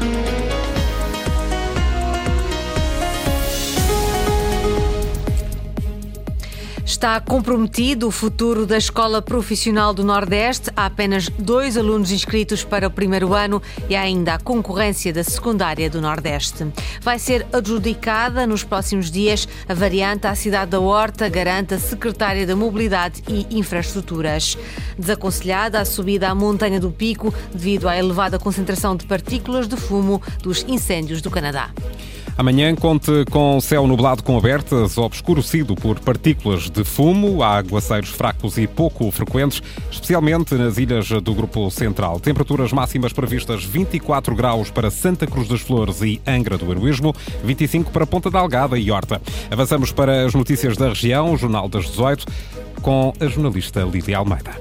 thank you Está comprometido o futuro da Escola Profissional do Nordeste. Há apenas dois alunos inscritos para o primeiro ano e há ainda a concorrência da secundária do Nordeste. Vai ser adjudicada nos próximos dias a variante à cidade da Horta, garante a secretária da Mobilidade e Infraestruturas. Desaconselhada a subida à montanha do Pico devido à elevada concentração de partículas de fumo dos incêndios do Canadá. Amanhã conte com céu nublado com abertas, obscurecido por partículas de fumo, há aguaceiros fracos e pouco frequentes, especialmente nas ilhas do Grupo Central. Temperaturas máximas previstas 24 graus para Santa Cruz das Flores e Angra do Heroísmo, 25 para Ponta da Algada e Horta. Avançamos para as notícias da região, o Jornal das 18, com a jornalista Lídia Almeida.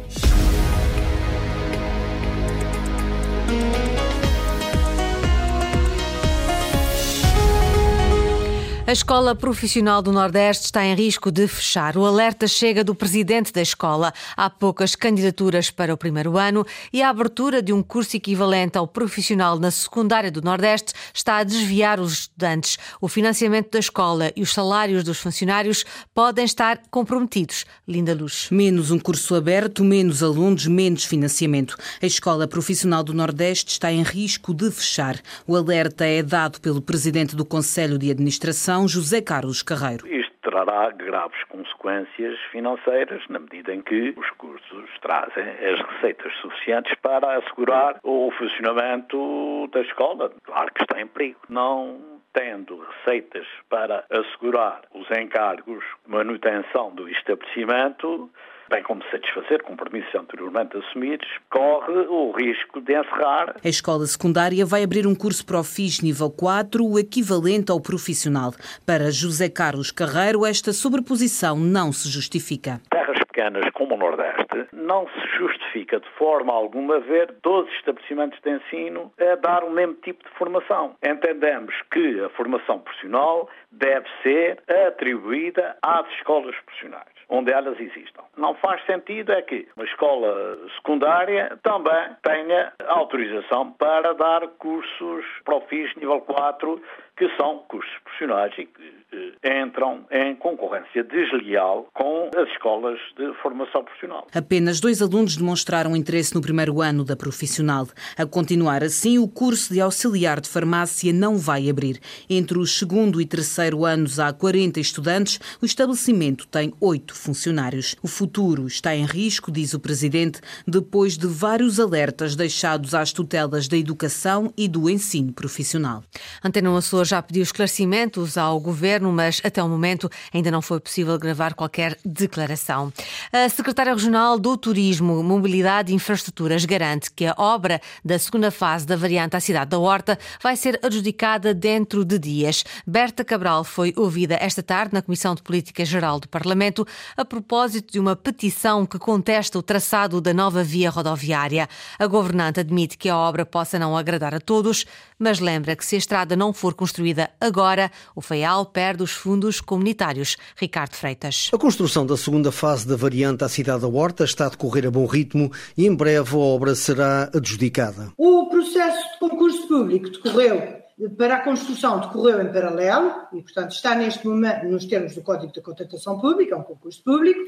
A Escola Profissional do Nordeste está em risco de fechar. O alerta chega do presidente da escola. Há poucas candidaturas para o primeiro ano e a abertura de um curso equivalente ao profissional na secundária do Nordeste está a desviar os estudantes. O financiamento da escola e os salários dos funcionários podem estar comprometidos. Linda Luz. Menos um curso aberto, menos alunos, menos financiamento. A Escola Profissional do Nordeste está em risco de fechar. O alerta é dado pelo presidente do Conselho de Administração José Carlos Carreiro. Isto trará graves consequências financeiras na medida em que os cursos trazem as receitas suficientes para assegurar o funcionamento da escola. Claro que está em perigo. Não tendo receitas para assegurar os encargos de manutenção do estabelecimento, bem como satisfazer compromissos anteriormente assumidos, corre o risco de encerrar. A escola secundária vai abrir um curso Profis nível 4, o equivalente ao profissional. Para José Carlos Carreiro, esta sobreposição não se justifica. Terras pequenas como o Nordeste, não se justifica de forma alguma ver 12 estabelecimentos de ensino a dar o mesmo tipo de formação. Entendemos que a formação profissional deve ser atribuída às escolas profissionais onde elas existam. Não faz sentido é que uma escola secundária também tenha autorização para dar cursos Profis nível 4, que são cursos profissionais e que eh, entram em concorrência desleal com as escolas de formação profissional. Apenas dois alunos demonstraram interesse no primeiro ano da profissional. A continuar assim, o curso de auxiliar de farmácia não vai abrir. Entre o segundo e terceiro anos há 40 estudantes, o estabelecimento tem oito funcionários. O futuro está em risco, diz o presidente, depois de vários alertas deixados às tutelas da educação e do ensino profissional. Antena Açores já pediu esclarecimentos ao governo, mas até o momento ainda não foi possível gravar qualquer declaração. A secretária regional do Turismo, Mobilidade e Infraestruturas garante que a obra da segunda fase da variante à cidade da Horta vai ser adjudicada dentro de dias. Berta Cabral foi ouvida esta tarde na Comissão de Política Geral do Parlamento a propósito de uma petição que contesta o traçado da nova via rodoviária. A governante admite que a obra possa não agradar a todos, mas lembra que se a estrada não for construída agora, o FEAL perde os fundos comunitários. Ricardo Freitas. A construção da segunda fase da variante à cidade da Horta está a decorrer a bom ritmo e em breve a obra será adjudicada. O processo de concurso público decorreu para a construção decorreu em paralelo e, portanto, está neste momento nos termos do Código de Contratação Pública, é um concurso público,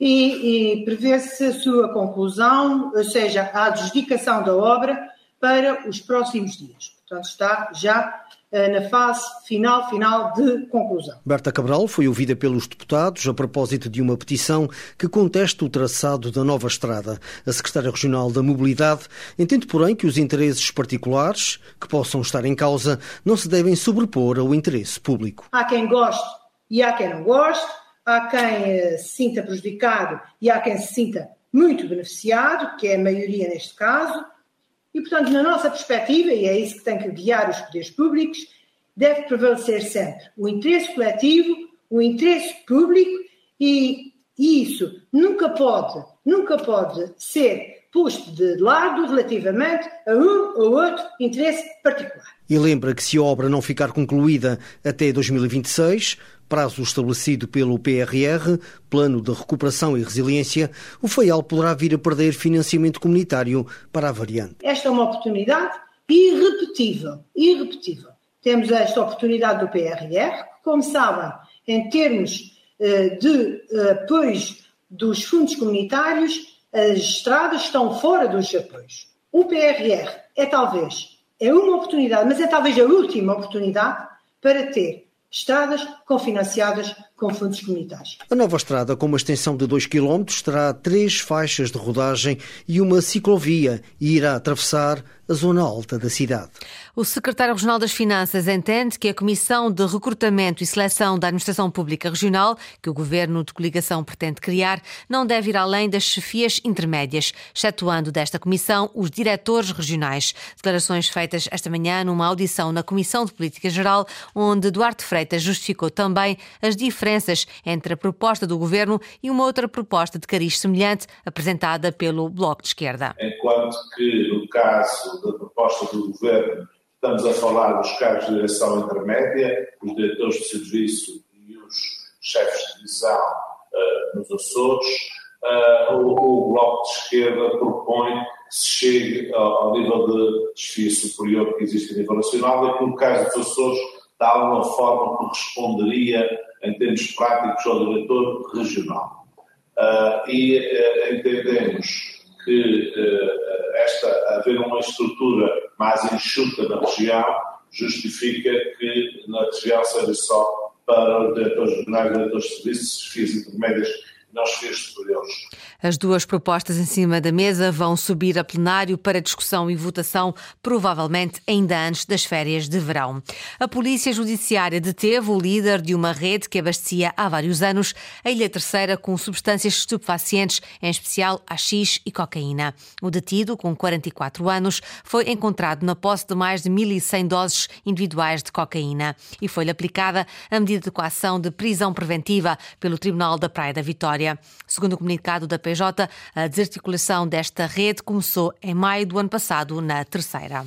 e, e prevê-se a sua conclusão, ou seja, a adjudicação da obra para os próximos dias. Portanto, está já na fase final, final de conclusão. Berta Cabral foi ouvida pelos deputados a propósito de uma petição que contesta o traçado da nova estrada. A secretária regional da Mobilidade entende, porém, que os interesses particulares que possam estar em causa não se devem sobrepor ao interesse público. Há quem goste e há quem não goste, há quem eh, se sinta prejudicado e há quem se sinta muito beneficiado, que é a maioria neste caso. E, portanto, na nossa perspectiva, e é isso que tem que guiar os poderes públicos, deve prevalecer sempre o interesse coletivo, o interesse público e isso nunca pode, nunca pode ser posto de lado relativamente a um ou outro interesse particular. E lembra que se a obra não ficar concluída até 2026, prazo estabelecido pelo PRR, Plano de Recuperação e Resiliência, o FAIAL poderá vir a perder financiamento comunitário para a variante. Esta é uma oportunidade irrepetível, irrepetível. Temos esta oportunidade do PRR, que, como sabem, em termos eh, de apoios dos fundos comunitários, as estradas estão fora dos apoios. O PRR é talvez, é uma oportunidade, mas é talvez a última oportunidade para ter estradas cofinanciadas com fundos comunitários. A nova estrada, com uma extensão de 2 km, terá três faixas de rodagem e uma ciclovia e irá atravessar a zona alta da cidade. O secretário regional das Finanças entende que a Comissão de Recrutamento e Seleção da Administração Pública Regional, que o governo de coligação pretende criar, não deve ir além das chefias intermédias, excetuando desta comissão os diretores regionais. Declarações feitas esta manhã numa audição na Comissão de Política Geral, onde Duarte Freitas justificou também as diferenças entre a proposta do governo e uma outra proposta de cariz semelhante apresentada pelo Bloco de Esquerda. Enquanto que, no caso da proposta do Governo, estamos a falar dos cargos de direção intermédia, os diretores de serviço e os chefes de divisão uh, nos Açores. Uh, o, o, Bloco de Esquerda propõe que se chegue ao, ao nível de desfio superior que existe a nível nacional e que no caso dos Açores, de alguma forma, corresponderia, em termos práticos, ao diretor regional. Uh, e entendemos que uh, esta, haver uma estrutura mais enxuta na região justifica que na região seja só para os diretores regionais, diretores de serviços, FIAs FIAs superiores. As duas propostas em cima da mesa vão subir a plenário para discussão e votação, provavelmente ainda antes das férias de verão. A Polícia Judiciária deteve o líder de uma rede que abastecia há vários anos a Ilha Terceira com substâncias estupefacientes, em especial AX e cocaína. O detido, com 44 anos, foi encontrado na posse de mais de 1.100 doses individuais de cocaína e foi-lhe aplicada a medida de coação de prisão preventiva pelo Tribunal da Praia da Vitória. Segundo o comunicado da PJ, a desarticulação desta rede começou em maio do ano passado, na terceira.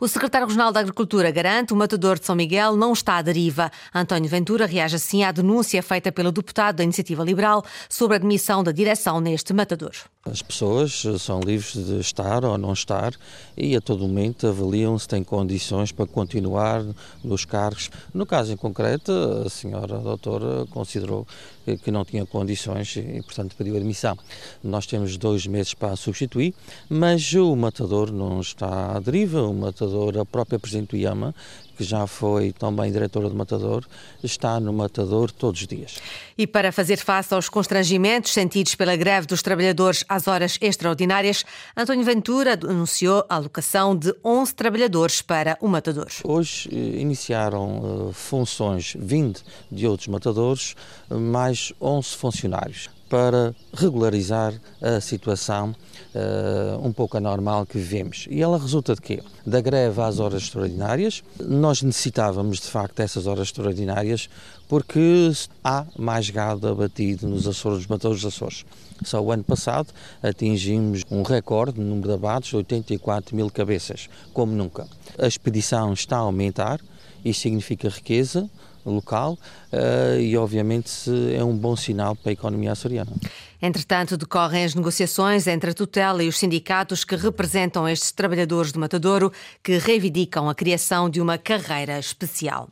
O secretário regional da Agricultura garante o matador de São Miguel não está à deriva. António Ventura reage assim à denúncia feita pelo deputado da Iniciativa Liberal sobre a admissão da direção neste matador. As pessoas são livres de estar ou não estar e a todo momento avaliam se têm condições para continuar nos cargos. No caso em concreto, a senhora doutora considerou que não tinha condições e, portanto, pediu admissão. Nós temos dois meses para substituir, mas o matador não está à deriva. O matador, a própria Presidente do IAMA, que já foi também diretora do Matador, está no Matador todos os dias. E para fazer face aos constrangimentos sentidos pela greve dos trabalhadores às horas extraordinárias, António Ventura anunciou a alocação de 11 trabalhadores para o Matador. Hoje eh, iniciaram uh, funções vindo de outros matadores, mais 11 funcionários para regularizar a situação uh, um pouco anormal que vivemos. E ela resulta de quê? Da greve às horas extraordinárias. Nós necessitávamos, de facto, dessas horas extraordinárias porque há mais gado abatido nos Açores, nos matadores dos Açores. Só o ano passado atingimos um recorde no número de abates, 84 mil cabeças, como nunca. A expedição está a aumentar, isso significa riqueza, local uh, e, obviamente, é um bom sinal para a economia açoriana. Entretanto, decorrem as negociações entre a tutela e os sindicatos que representam estes trabalhadores do Matadouro que reivindicam a criação de uma carreira especial.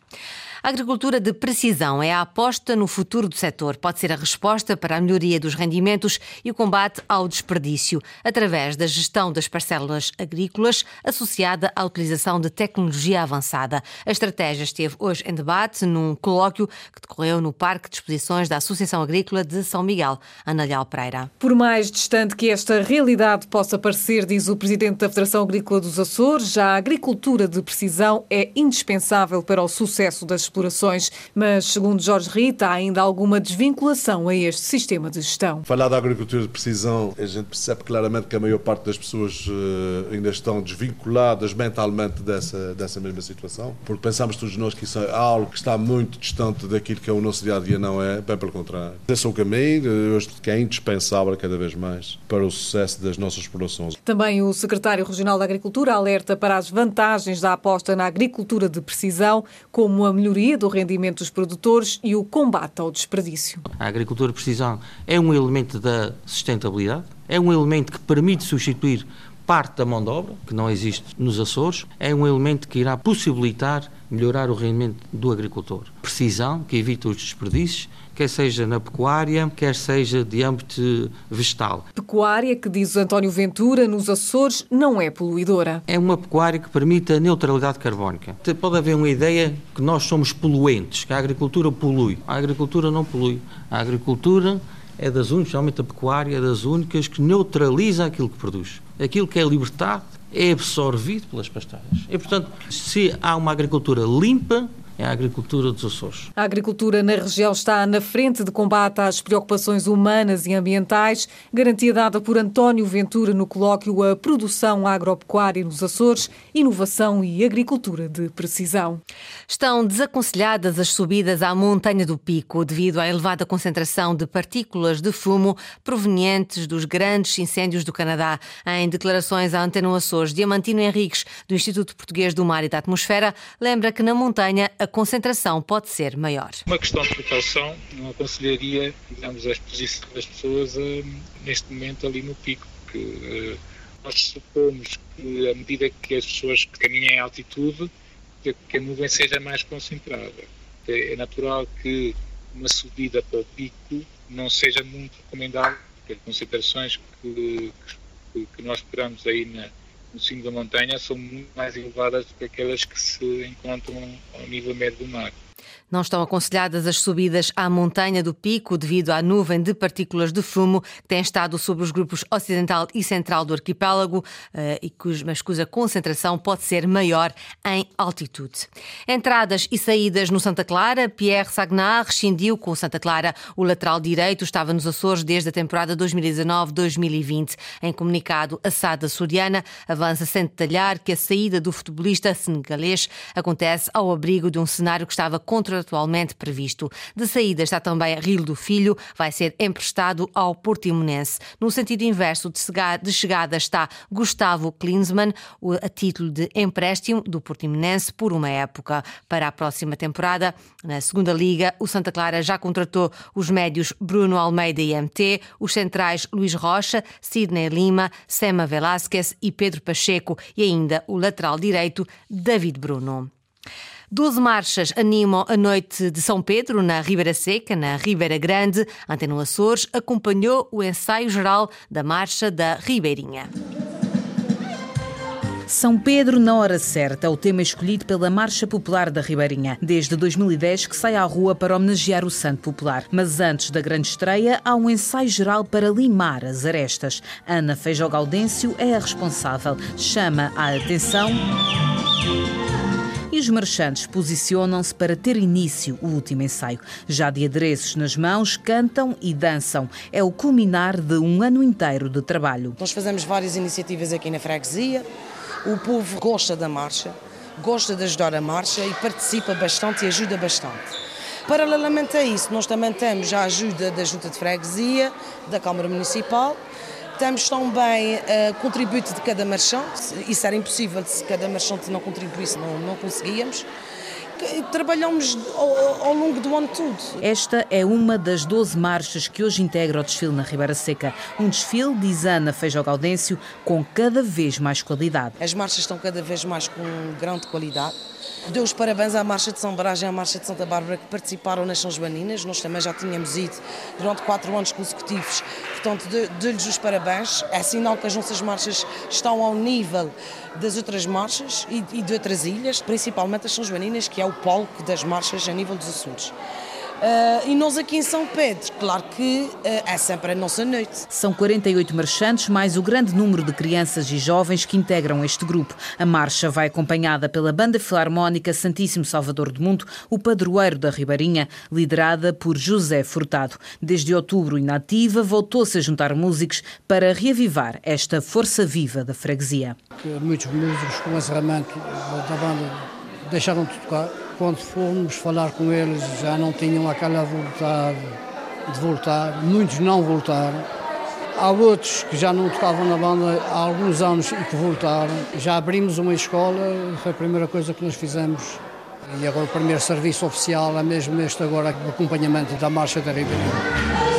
A agricultura de precisão é a aposta no futuro do setor. Pode ser a resposta para a melhoria dos rendimentos e o combate ao desperdício, através da gestão das parcelas agrícolas associada à utilização de tecnologia avançada. A estratégia esteve hoje em debate num colóquio que decorreu no Parque de Exposições da Associação Agrícola de São Miguel, Ana Leal Pereira. Por mais distante que esta realidade possa parecer, diz o presidente da Federação Agrícola dos Açores, já a agricultura de precisão é indispensável para o sucesso das explorações, mas, segundo Jorge Rita, há ainda alguma desvinculação a este sistema de gestão. Falar da agricultura de precisão, a gente percebe claramente que a maior parte das pessoas uh, ainda estão desvinculadas mentalmente dessa, dessa mesma situação, porque pensamos todos nós que isso é algo que está muito distante daquilo que é o nosso dia a dia, não é? Bem pelo contrário. Esse é o caminho, hoje que é indispensável cada vez mais para o sucesso das nossas explorações. Também o secretário regional da Agricultura alerta para as vantagens da aposta na agricultura de precisão, como a melhoria melhoria do rendimento dos produtores e o combate ao desperdício. A agricultura de precisão é um elemento da sustentabilidade, é um elemento que permite substituir parte da mão de obra, que não existe nos Açores, é um elemento que irá possibilitar melhorar o rendimento do agricultor. Precisão, que evita os desperdícios, quer seja na pecuária, quer seja de âmbito vegetal. Pecuária que, diz António Ventura, nos Açores não é poluidora. É uma pecuária que permite a neutralidade carbónica. Pode haver uma ideia que nós somos poluentes, que a agricultura polui. A agricultura não polui. A agricultura é das únicas, realmente a pecuária é das únicas que neutraliza aquilo que produz. Aquilo que é libertado é absorvido pelas pastagens. E, portanto, se há uma agricultura limpa, é a agricultura dos Açores. A agricultura na região está na frente de combate às preocupações humanas e ambientais, garantia dada por António Ventura no colóquio A Produção Agropecuária nos Açores, Inovação e Agricultura de Precisão. Estão desaconselhadas as subidas à montanha do Pico devido à elevada concentração de partículas de fumo provenientes dos grandes incêndios do Canadá. Em declarações à Antena Açores, Diamantino Henriques, do Instituto Português do Mar e da Atmosfera, lembra que na montanha a concentração pode ser maior. Uma questão de precaução, não aconselharia, digamos, a exposição das pessoas uh, neste momento ali no pico, porque uh, nós supomos que à medida que as pessoas caminham em altitude, que a nuvem seja mais concentrada. É natural que uma subida para o pico não seja muito recomendável, porque as concentrações que, que, que nós esperamos aí na, no cimo da montanha são muito mais elevadas do que aquelas que se encontram ao nível médio do mar. Não estão aconselhadas as subidas à montanha do pico devido à nuvem de partículas de fumo que tem estado sobre os grupos ocidental e central do arquipélago, eh, mas cuja concentração pode ser maior em altitude. Entradas e saídas no Santa Clara, Pierre Sagnar rescindiu com Santa Clara. O lateral direito estava nos Açores desde a temporada 2019-2020. Em comunicado, a SAD açoriana avança sem detalhar que a saída do futebolista senegalês acontece ao abrigo de um cenário que estava contratualmente previsto. De saída está também Rio do Filho, vai ser emprestado ao Portimonense. No sentido inverso de chegada está Gustavo Klinsmann, a título de empréstimo do Portimonense por uma época. Para a próxima temporada, na segunda liga, o Santa Clara já contratou os médios Bruno Almeida e MT, os centrais Luís Rocha, Sidney Lima, Sema Velásquez e Pedro Pacheco e ainda o lateral direito David Bruno. Doze marchas animam a noite de São Pedro, na Ribeira Seca, na Ribeira Grande. Antena Açores acompanhou o ensaio geral da Marcha da Ribeirinha. São Pedro na hora certa é o tema escolhido pela Marcha Popular da Ribeirinha. Desde 2010 que sai à rua para homenagear o Santo Popular. Mas antes da grande estreia, há um ensaio geral para limar as arestas. Ana Feijó Gaudêncio é a responsável. Chama a atenção e os marchantes posicionam-se para ter início o último ensaio. Já de adereços nas mãos, cantam e dançam. É o culminar de um ano inteiro de trabalho. Nós fazemos várias iniciativas aqui na freguesia. O povo gosta da marcha, gosta de ajudar a marcha e participa bastante e ajuda bastante. Paralelamente a isso, nós também temos a ajuda da Junta de Freguesia, da Câmara Municipal temos também uh, contributo de cada marchante, isso era impossível se cada marchante não contribuísse, não, não conseguíamos. Trabalhamos ao, ao, longo do ano todo. Esta é uma das 12 marchas que hoje integra o desfile na Ribeira Seca. Um desfile, diz Ana Feijó Gaudêncio, com cada vez mais qualidade. As marchas estão cada vez mais com grande qualidade Deu os parabéns à Marcha de São Brás e à Marcha de Santa Bárbara que participaram nas São Joaninas. Nós também já tínhamos ido durante quatro anos consecutivos. Portanto, dou-lhes os parabéns. É sinal que as nossas marchas estão ao nível das outras marchas e de outras ilhas, principalmente as São Joaninas, que é o palco das marchas a nível dos Açores. Uh, e nós aqui em São Pedro, claro que uh, é sempre a nossa noite. São 48 marchantes, mais o grande número de crianças e jovens que integram este grupo. A marcha vai acompanhada pela Banda Filarmónica Santíssimo Salvador do Mundo, o padroeiro da Ribeirinha, liderada por José Furtado. Desde outubro inativa, voltou-se a juntar músicos para reavivar esta força viva da freguesia. Muitos músicos com o encerramento da banda deixaram de tocar quando fomos falar com eles já não tinham aquela vontade de voltar, muitos não voltaram. Há outros que já não tocavam na banda há alguns anos e que voltaram. Já abrimos uma escola, foi a primeira coisa que nós fizemos. E agora o primeiro serviço oficial é mesmo este agora, o acompanhamento da Marcha da Ribeirinha.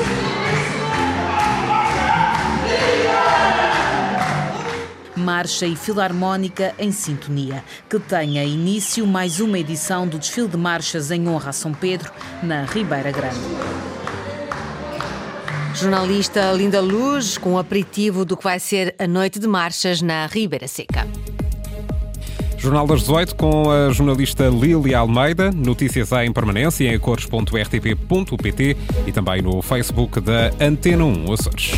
Marcha e filarmónica em sintonia, que tenha início mais uma edição do desfile de marchas em honra a São Pedro, na Ribeira Grande. Jornalista Linda Luz, com o aperitivo do que vai ser a noite de marchas na Ribeira Seca. Jornal das 18 com a jornalista Lília Almeida. Notícias em permanência em cores.rtp.pt e também no Facebook da Antena 1 Açores.